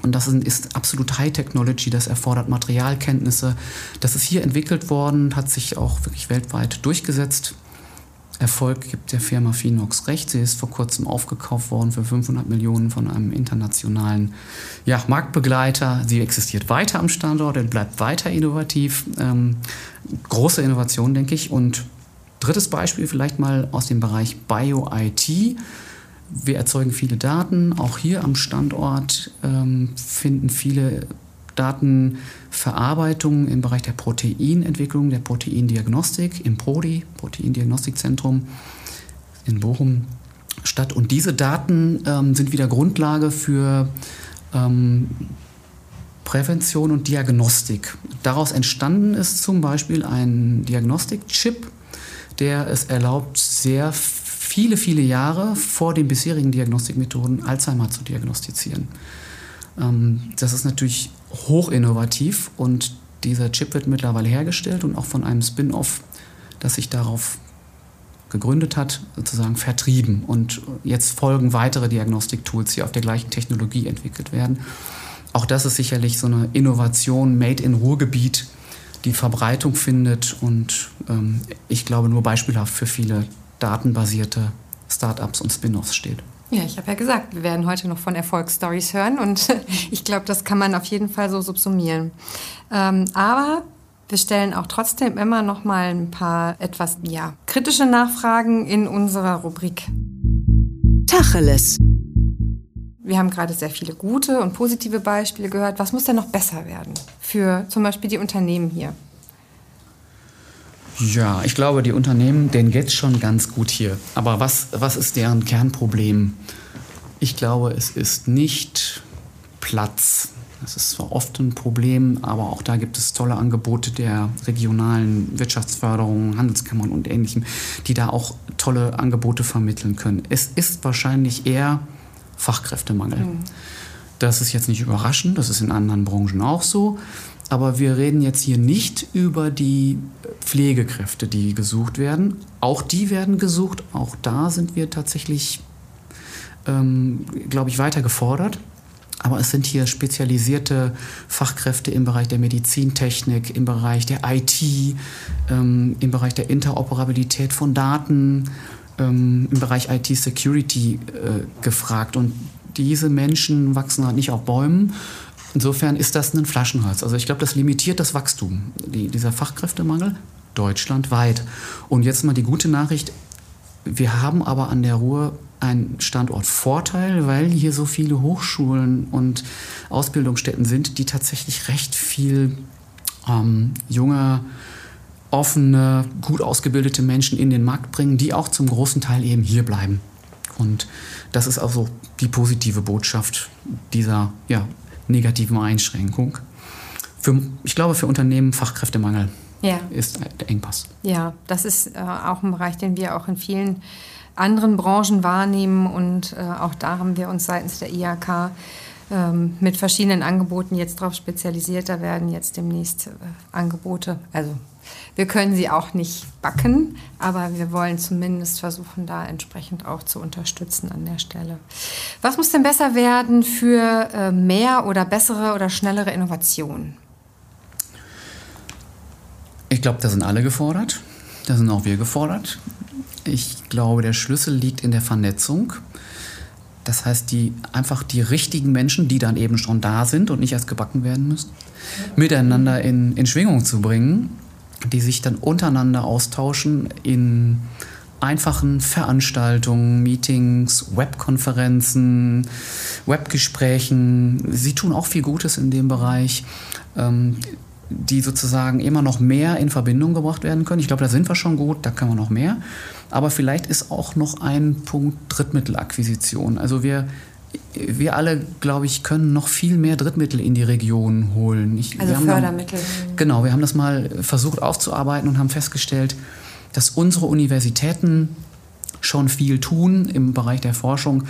Und das ist absolut High Technology, das erfordert Materialkenntnisse. Das ist hier entwickelt worden, hat sich auch wirklich weltweit durchgesetzt. Erfolg gibt der Firma Phinox recht. Sie ist vor kurzem aufgekauft worden für 500 Millionen von einem internationalen ja, Marktbegleiter. Sie existiert weiter am Standort und bleibt weiter innovativ. Ähm, große Innovation, denke ich. Und drittes Beispiel vielleicht mal aus dem Bereich Bio-IT. Wir erzeugen viele Daten. Auch hier am Standort ähm, finden viele Datenverarbeitung im Bereich der Proteinentwicklung, der Proteindiagnostik im PRODI, Proteindiagnostikzentrum in Bochum statt. Und diese Daten ähm, sind wieder Grundlage für ähm, Prävention und Diagnostik. Daraus entstanden ist zum Beispiel ein Diagnostikchip, der es erlaubt, sehr viele, viele Jahre vor den bisherigen Diagnostikmethoden Alzheimer zu diagnostizieren. Ähm, das ist natürlich hochinnovativ und dieser Chip wird mittlerweile hergestellt und auch von einem Spin-off, das sich darauf gegründet hat, sozusagen vertrieben. Und jetzt folgen weitere Diagnostiktools, die auf der gleichen Technologie entwickelt werden. Auch das ist sicherlich so eine Innovation made in Ruhrgebiet, die Verbreitung findet und ähm, ich glaube nur beispielhaft für viele datenbasierte Startups und Spin-offs steht. Ja, ich habe ja gesagt, wir werden heute noch von Erfolgsstories hören und ich glaube, das kann man auf jeden Fall so subsumieren. Ähm, aber wir stellen auch trotzdem immer noch mal ein paar etwas ja, kritische Nachfragen in unserer Rubrik. Tacheles. Wir haben gerade sehr viele gute und positive Beispiele gehört. Was muss denn noch besser werden für zum Beispiel die Unternehmen hier? Ja, ich glaube, die Unternehmen, denen geht es schon ganz gut hier. Aber was, was ist deren Kernproblem? Ich glaube, es ist nicht Platz. Das ist zwar oft ein Problem, aber auch da gibt es tolle Angebote der regionalen Wirtschaftsförderung, Handelskammern und ähnlichem, die da auch tolle Angebote vermitteln können. Es ist wahrscheinlich eher Fachkräftemangel. Mhm. Das ist jetzt nicht überraschend, das ist in anderen Branchen auch so. Aber wir reden jetzt hier nicht über die Pflegekräfte, die gesucht werden. Auch die werden gesucht. Auch da sind wir tatsächlich, ähm, glaube ich, weiter gefordert. Aber es sind hier spezialisierte Fachkräfte im Bereich der Medizintechnik, im Bereich der IT, ähm, im Bereich der Interoperabilität von Daten, ähm, im Bereich IT-Security äh, gefragt. Und diese Menschen wachsen halt nicht auf Bäumen. Insofern ist das ein Flaschenhals. Also ich glaube, das limitiert das Wachstum, die, dieser Fachkräftemangel deutschlandweit. Und jetzt mal die gute Nachricht. Wir haben aber an der Ruhr einen Standortvorteil, weil hier so viele Hochschulen und Ausbildungsstätten sind, die tatsächlich recht viel ähm, junge, offene, gut ausgebildete Menschen in den Markt bringen, die auch zum großen Teil eben hier bleiben. Und das ist also die positive Botschaft dieser ja, negativen Einschränkung. Für, ich glaube, für Unternehmen Fachkräftemangel ja. ist der Engpass. Ja, das ist äh, auch ein Bereich, den wir auch in vielen anderen Branchen wahrnehmen und äh, auch da haben wir uns seitens der IHK ähm, mit verschiedenen Angeboten jetzt darauf spezialisiert. Da werden jetzt demnächst äh, Angebote, also wir können sie auch nicht backen, aber wir wollen zumindest versuchen, da entsprechend auch zu unterstützen an der Stelle. Was muss denn besser werden für äh, mehr oder bessere oder schnellere Innovationen? Ich glaube, da sind alle gefordert. Da sind auch wir gefordert. Ich glaube, der Schlüssel liegt in der Vernetzung. Das heißt, die, einfach die richtigen Menschen, die dann eben schon da sind und nicht erst gebacken werden müssen, miteinander in, in Schwingung zu bringen die sich dann untereinander austauschen in einfachen Veranstaltungen, Meetings, Webkonferenzen, Webgesprächen. Sie tun auch viel Gutes in dem Bereich, ähm, die sozusagen immer noch mehr in Verbindung gebracht werden können. Ich glaube, da sind wir schon gut, da können wir noch mehr. Aber vielleicht ist auch noch ein Punkt Drittmittelakquisition. Also wir wir alle, glaube ich, können noch viel mehr Drittmittel in die Region holen. Ich, also Fördermittel. Dann, genau, wir haben das mal versucht aufzuarbeiten und haben festgestellt, dass unsere Universitäten schon viel tun im Bereich der Forschung,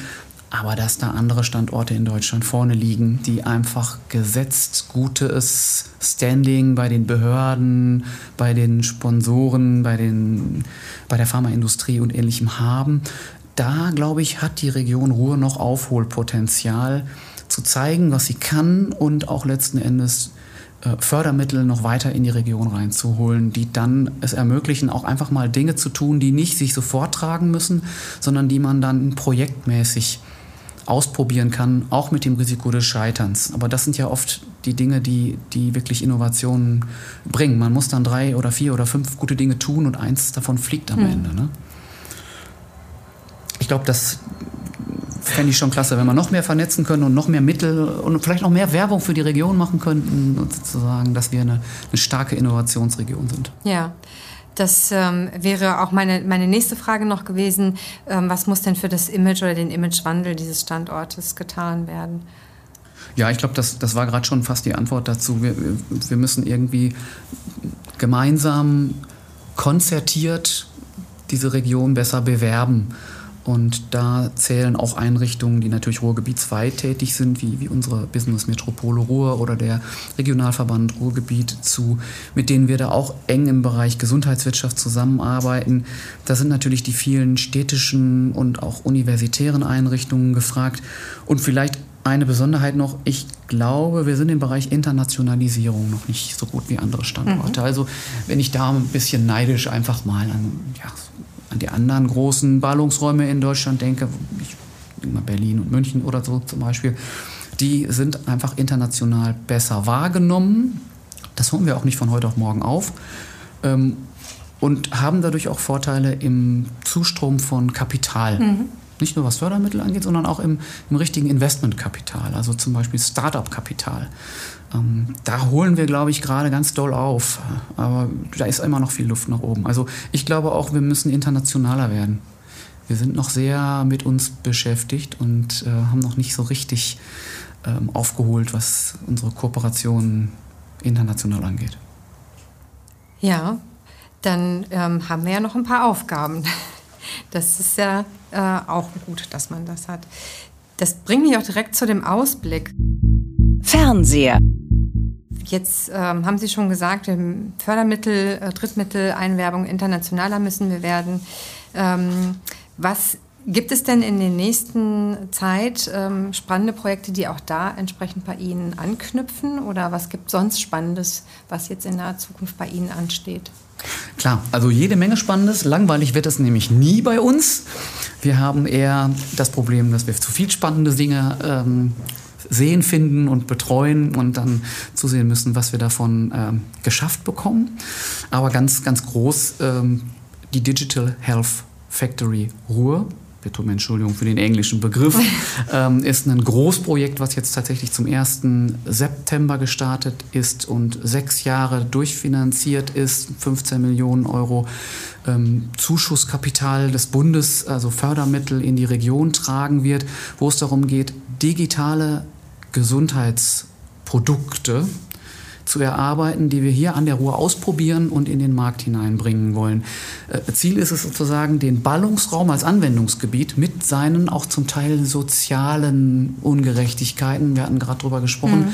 aber dass da andere Standorte in Deutschland vorne liegen, die einfach gesetzt gutes Standing bei den Behörden, bei den Sponsoren, bei, den, bei der Pharmaindustrie und ähnlichem haben, da, glaube ich, hat die Region Ruhr noch Aufholpotenzial zu zeigen, was sie kann und auch letzten Endes äh, Fördermittel noch weiter in die Region reinzuholen, die dann es ermöglichen, auch einfach mal Dinge zu tun, die nicht sich sofort tragen müssen, sondern die man dann projektmäßig ausprobieren kann, auch mit dem Risiko des Scheiterns. Aber das sind ja oft die Dinge, die, die wirklich Innovationen bringen. Man muss dann drei oder vier oder fünf gute Dinge tun und eins davon fliegt am hm. Ende. Ne? Ich glaube, das fände ich schon klasse, wenn wir noch mehr vernetzen können und noch mehr Mittel und vielleicht noch mehr Werbung für die Region machen könnten und sozusagen, dass wir eine, eine starke Innovationsregion sind. Ja. Das ähm, wäre auch meine, meine nächste Frage noch gewesen. Ähm, was muss denn für das Image oder den Imagewandel dieses Standortes getan werden? Ja, ich glaube, das, das war gerade schon fast die Antwort dazu. Wir, wir müssen irgendwie gemeinsam konzertiert diese Region besser bewerben. Und da zählen auch Einrichtungen, die natürlich ruhrgebietsweit tätig sind, wie, wie unsere Business Metropole Ruhr oder der Regionalverband Ruhrgebiet zu, mit denen wir da auch eng im Bereich Gesundheitswirtschaft zusammenarbeiten. Da sind natürlich die vielen städtischen und auch universitären Einrichtungen gefragt. Und vielleicht eine Besonderheit noch, ich glaube, wir sind im Bereich Internationalisierung noch nicht so gut wie andere Standorte. Mhm. Also wenn ich da ein bisschen neidisch einfach mal an ja, an die anderen großen Ballungsräume in Deutschland denke, ich denke mal Berlin und München oder so zum Beispiel, die sind einfach international besser wahrgenommen. Das holen wir auch nicht von heute auf morgen auf. Ähm, und haben dadurch auch Vorteile im Zustrom von Kapital. Mhm. Nicht nur was Fördermittel angeht, sondern auch im, im richtigen Investmentkapital, also zum Beispiel Startup-Kapital. Ähm, da holen wir, glaube ich, gerade ganz doll auf. Aber da ist immer noch viel Luft nach oben. Also ich glaube auch, wir müssen internationaler werden. wir sind noch sehr mit uns beschäftigt und äh, haben noch nicht so richtig ähm, aufgeholt, was unsere Kooperation international angeht. Ja, dann ähm, haben wir ja noch ein paar Aufgaben. Das ist ja äh, auch gut, dass man das hat. Das bringt mich auch direkt zu dem Ausblick. Fernseher. Jetzt ähm, haben Sie schon gesagt, Fördermittel, äh, Drittmittel, Einwerbung internationaler müssen wir werden. Ähm, was gibt es denn in der nächsten Zeit ähm, spannende Projekte, die auch da entsprechend bei Ihnen anknüpfen? Oder was gibt sonst Spannendes, was jetzt in naher Zukunft bei Ihnen ansteht? Klar, also jede Menge Spannendes. Langweilig wird es nämlich nie bei uns. Wir haben eher das Problem, dass wir zu viel spannende Dinge ähm, sehen, finden und betreuen und dann zusehen müssen, was wir davon ähm, geschafft bekommen. Aber ganz, ganz groß ähm, die Digital Health Factory Ruhr bitte um Entschuldigung für den englischen Begriff, ähm, ist ein Großprojekt, was jetzt tatsächlich zum 1. September gestartet ist und sechs Jahre durchfinanziert ist, 15 Millionen Euro ähm, Zuschusskapital des Bundes, also Fördermittel in die Region tragen wird, wo es darum geht, digitale Gesundheitsprodukte zu erarbeiten, die wir hier an der Ruhr ausprobieren und in den Markt hineinbringen wollen. Äh, Ziel ist es sozusagen, den Ballungsraum als Anwendungsgebiet mit seinen auch zum Teil sozialen Ungerechtigkeiten, wir hatten gerade darüber gesprochen, mhm.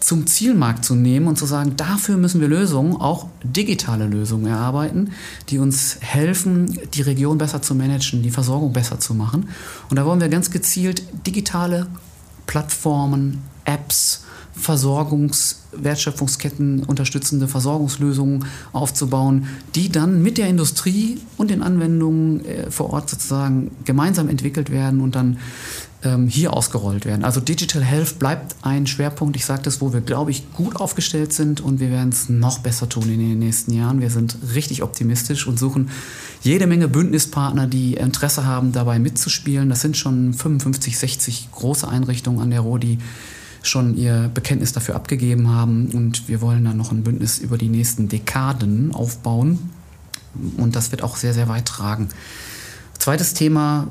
zum Zielmarkt zu nehmen und zu sagen, dafür müssen wir Lösungen, auch digitale Lösungen erarbeiten, die uns helfen, die Region besser zu managen, die Versorgung besser zu machen. Und da wollen wir ganz gezielt digitale Plattformen, Apps, Versorgungs-, Wertschöpfungsketten unterstützende Versorgungslösungen aufzubauen, die dann mit der Industrie und den Anwendungen äh, vor Ort sozusagen gemeinsam entwickelt werden und dann ähm, hier ausgerollt werden. Also Digital Health bleibt ein Schwerpunkt. Ich sage das, wo wir, glaube ich, gut aufgestellt sind und wir werden es noch besser tun in den nächsten Jahren. Wir sind richtig optimistisch und suchen jede Menge Bündnispartner, die Interesse haben, dabei mitzuspielen. Das sind schon 55, 60 große Einrichtungen an der Ruhr, die schon ihr Bekenntnis dafür abgegeben haben. Und wir wollen dann noch ein Bündnis über die nächsten Dekaden aufbauen. Und das wird auch sehr, sehr weit tragen. Zweites Thema,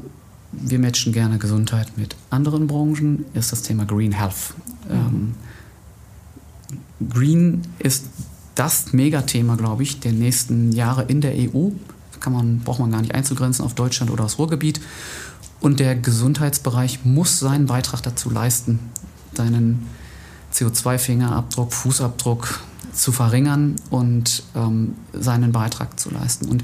wir matchen gerne Gesundheit mit anderen Branchen, ist das Thema Green Health. Ähm, Green ist das Megathema, glaube ich, der nächsten Jahre in der EU. Kann man, braucht man gar nicht einzugrenzen auf Deutschland oder das Ruhrgebiet. Und der Gesundheitsbereich muss seinen Beitrag dazu leisten, deinen CO2-Fingerabdruck, Fußabdruck zu verringern und ähm, seinen Beitrag zu leisten. Und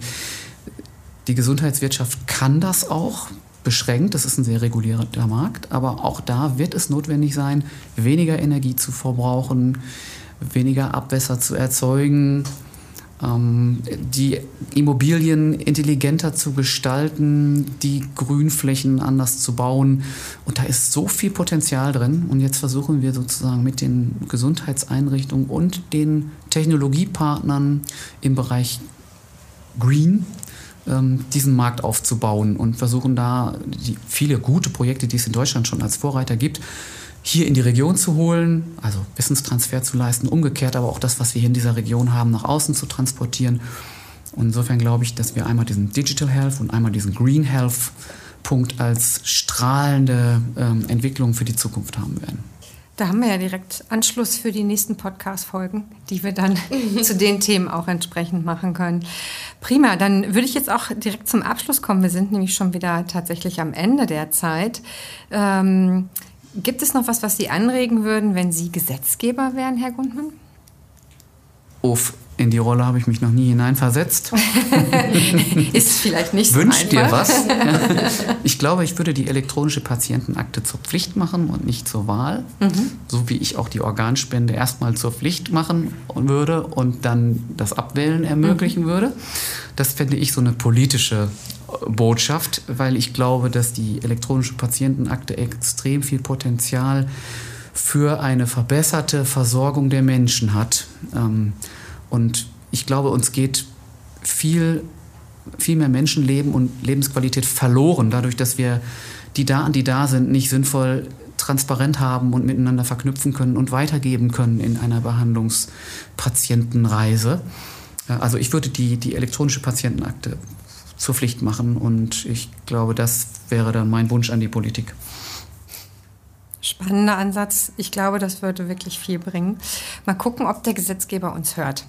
die Gesundheitswirtschaft kann das auch beschränkt, das ist ein sehr regulierter Markt, aber auch da wird es notwendig sein, weniger Energie zu verbrauchen, weniger Abwässer zu erzeugen, ähm, die Immobilien intelligenter zu gestalten, die Grünflächen anders zu bauen. Und da ist so viel Potenzial drin. Und jetzt versuchen wir sozusagen mit den Gesundheitseinrichtungen und den Technologiepartnern im Bereich Green diesen Markt aufzubauen und versuchen da viele gute Projekte, die es in Deutschland schon als Vorreiter gibt, hier in die Region zu holen, also Wissenstransfer zu leisten, umgekehrt aber auch das, was wir hier in dieser Region haben, nach außen zu transportieren. Und insofern glaube ich, dass wir einmal diesen Digital Health und einmal diesen Green Health Punkt als strahlende ähm, Entwicklung für die Zukunft haben werden. Da haben wir ja direkt Anschluss für die nächsten Podcast-Folgen, die wir dann zu den Themen auch entsprechend machen können. Prima, dann würde ich jetzt auch direkt zum Abschluss kommen. Wir sind nämlich schon wieder tatsächlich am Ende der Zeit. Ähm, Gibt es noch was, was Sie anregen würden, wenn Sie Gesetzgeber wären, Herr Gundmann? Uff, in die Rolle habe ich mich noch nie hineinversetzt. Ist vielleicht nicht so Wünscht dir was? Ich glaube, ich würde die elektronische Patientenakte zur Pflicht machen und nicht zur Wahl. Mhm. So wie ich auch die Organspende erstmal zur Pflicht machen würde und dann das Abwählen ermöglichen mhm. würde. Das fände ich so eine politische Botschaft, weil ich glaube, dass die elektronische Patientenakte extrem viel Potenzial für eine verbesserte Versorgung der Menschen hat. Ähm, und ich glaube, uns geht viel, viel mehr Menschenleben und Lebensqualität verloren, dadurch, dass wir die Daten, die da sind, nicht sinnvoll transparent haben und miteinander verknüpfen können und weitergeben können in einer Behandlungspatientenreise. Also ich würde die, die elektronische Patientenakte zur Pflicht machen. Und ich glaube, das wäre dann mein Wunsch an die Politik. Spannender Ansatz. Ich glaube, das würde wirklich viel bringen. Mal gucken, ob der Gesetzgeber uns hört.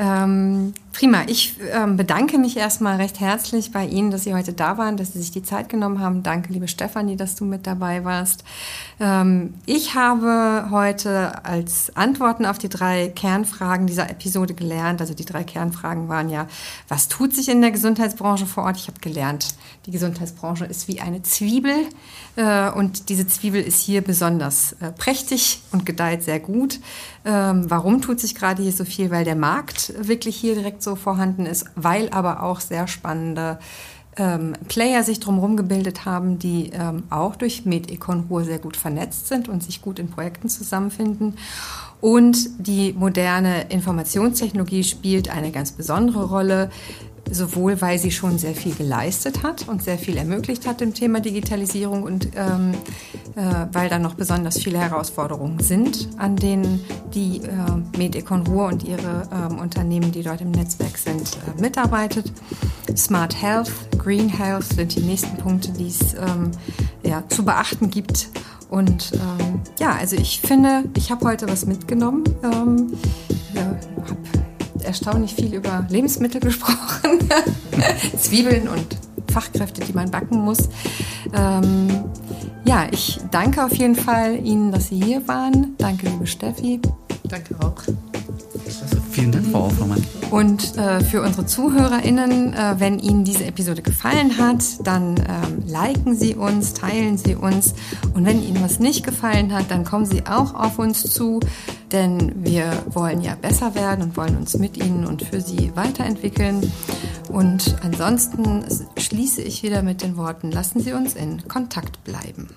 Ähm, prima. Ich ähm, bedanke mich erstmal recht herzlich bei Ihnen, dass Sie heute da waren, dass Sie sich die Zeit genommen haben. Danke, liebe Stefanie, dass du mit dabei warst. Ähm, ich habe heute als Antworten auf die drei Kernfragen dieser Episode gelernt. Also die drei Kernfragen waren ja, was tut sich in der Gesundheitsbranche vor Ort? Ich habe gelernt, die Gesundheitsbranche ist wie eine Zwiebel äh, und diese Zwiebel ist hier besonders äh, prächtig und gedeiht sehr gut. Ähm, warum tut sich gerade hier so viel? Weil der Markt wirklich hier direkt so vorhanden ist, weil aber auch sehr spannende ähm, Player sich drumherum gebildet haben, die ähm, auch durch MedEcon Ruhr sehr gut vernetzt sind und sich gut in Projekten zusammenfinden. Und die moderne Informationstechnologie spielt eine ganz besondere Rolle sowohl weil sie schon sehr viel geleistet hat und sehr viel ermöglicht hat im Thema Digitalisierung und ähm, äh, weil da noch besonders viele Herausforderungen sind, an denen die äh, Medecon Ruhr und ihre ähm, Unternehmen, die dort im Netzwerk sind, äh, mitarbeitet. Smart Health, Green Health sind die nächsten Punkte, die es ähm, ja, zu beachten gibt. Und ähm, ja, also ich finde, ich habe heute was mitgenommen. Ähm, ja, habe erstaunlich viel über Lebensmittel gesprochen, Zwiebeln und Fachkräfte, die man backen muss. Ähm, ja, ich danke auf jeden Fall Ihnen, dass Sie hier waren. Danke, liebe Steffi. Danke auch. Vielen Dank, Frau Auffermann. Und äh, für unsere ZuhörerInnen, äh, wenn Ihnen diese Episode gefallen hat, dann ähm, liken Sie uns, teilen Sie uns. Und wenn Ihnen was nicht gefallen hat, dann kommen Sie auch auf uns zu, denn wir wollen ja besser werden und wollen uns mit Ihnen und für Sie weiterentwickeln. Und ansonsten schließe ich wieder mit den Worten, lassen Sie uns in Kontakt bleiben.